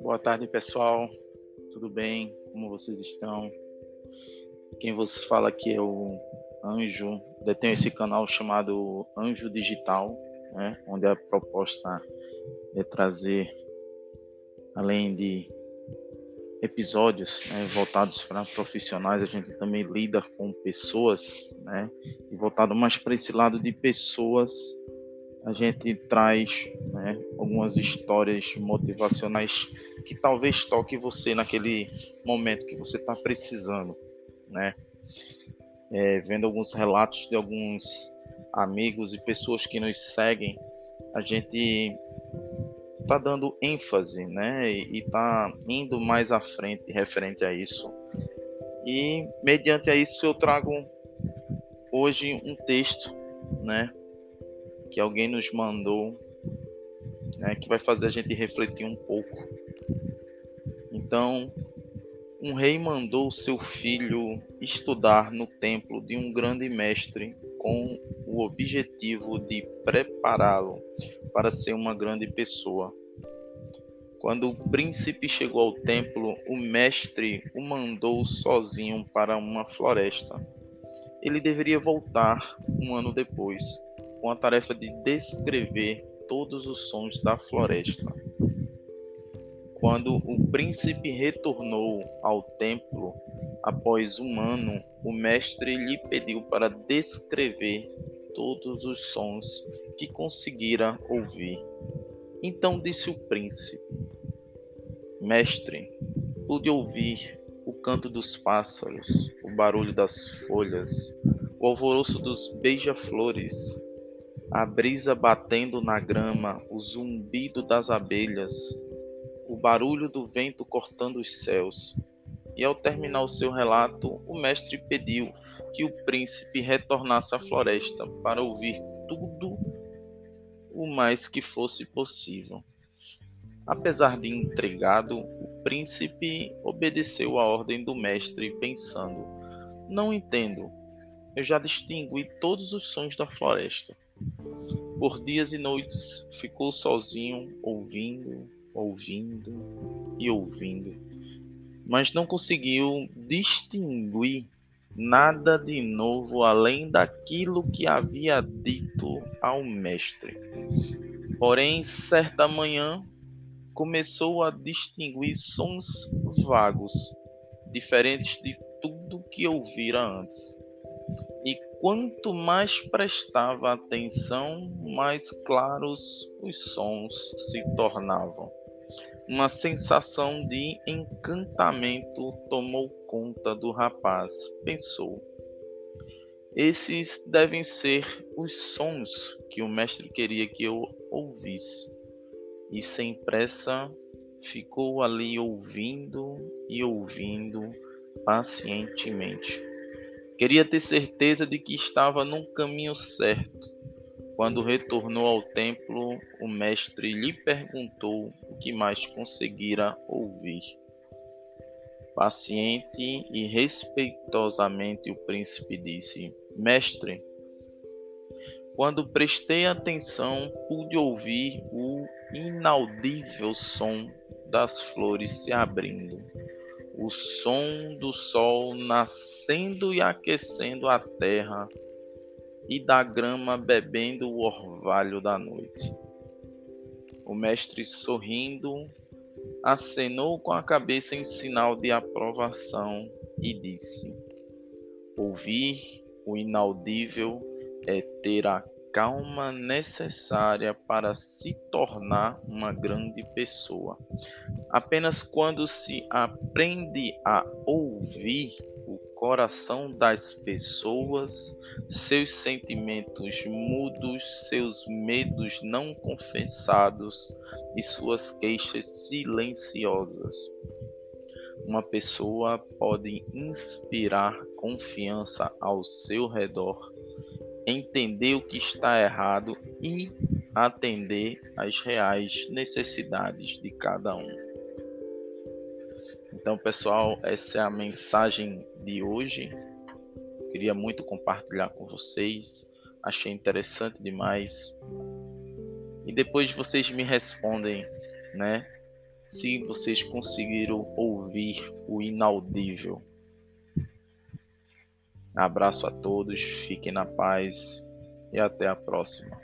Boa tarde, pessoal. Tudo bem? Como vocês estão? Quem vos fala aqui é o Anjo. Detém esse canal chamado Anjo Digital, né? onde a proposta é trazer, além de episódios né, voltados para profissionais, a gente também lida com pessoas, né? E voltado mais para esse lado de pessoas, a gente traz né, algumas histórias motivacionais que talvez toque você naquele momento que você está precisando, né? É, vendo alguns relatos de alguns amigos e pessoas que nos seguem, a gente tá dando ênfase, né? E, está indo mais à frente referente a isso. E mediante a isso eu trago hoje um texto, né? Que alguém nos mandou, né? Que vai fazer a gente refletir um pouco. Então, um rei mandou seu filho estudar no templo de um grande mestre com o objetivo de prepará-lo para ser uma grande pessoa. Quando o príncipe chegou ao templo, o mestre o mandou sozinho para uma floresta. Ele deveria voltar um ano depois, com a tarefa de descrever todos os sons da floresta. Quando o príncipe retornou ao templo após um ano, o mestre lhe pediu para descrever todos os sons que conseguira ouvir. Então disse o príncipe: Mestre, pude ouvir o canto dos pássaros, o barulho das folhas, o alvoroço dos beija-flores, a brisa batendo na grama, o zumbido das abelhas, o barulho do vento cortando os céus. E ao terminar o seu relato, o mestre pediu que o príncipe retornasse à floresta para ouvir tudo o mais que fosse possível. Apesar de intrigado, o príncipe obedeceu à ordem do mestre, pensando: Não entendo. Eu já distingui todos os sons da floresta. Por dias e noites ficou sozinho, ouvindo, ouvindo e ouvindo, mas não conseguiu distinguir nada de novo além daquilo que havia dito ao mestre. Porém, certa manhã, começou a distinguir sons vagos, diferentes de tudo que ouvira antes. E quanto mais prestava atenção, mais claros os sons se tornavam. Uma sensação de encantamento tomou conta do rapaz. Pensou: esses devem ser os sons que o mestre queria que eu ouvisse. E sem pressa ficou ali ouvindo e ouvindo pacientemente. Queria ter certeza de que estava no caminho certo quando retornou ao templo, o mestre lhe perguntou o que mais conseguira ouvir. Paciente e respeitosamente o príncipe disse: Mestre, quando prestei atenção, pude ouvir o inaudível som das flores se abrindo, o som do sol nascendo e aquecendo a terra e da grama bebendo o orvalho da noite. O mestre, sorrindo, acenou com a cabeça em sinal de aprovação e disse: Ouvir o inaudível é ter a calma necessária para se tornar uma grande pessoa. Apenas quando se aprende a ouvir o coração das pessoas, seus sentimentos mudos, seus medos não confessados e suas queixas silenciosas. Uma pessoa pode inspirar confiança ao seu redor, entender o que está errado e atender às reais necessidades de cada um. Então, pessoal, essa é a mensagem de hoje. Queria muito compartilhar com vocês. achei interessante demais. E depois vocês me respondem, né? Se vocês conseguiram ouvir o inaudível. Abraço a todos, fiquem na paz e até a próxima.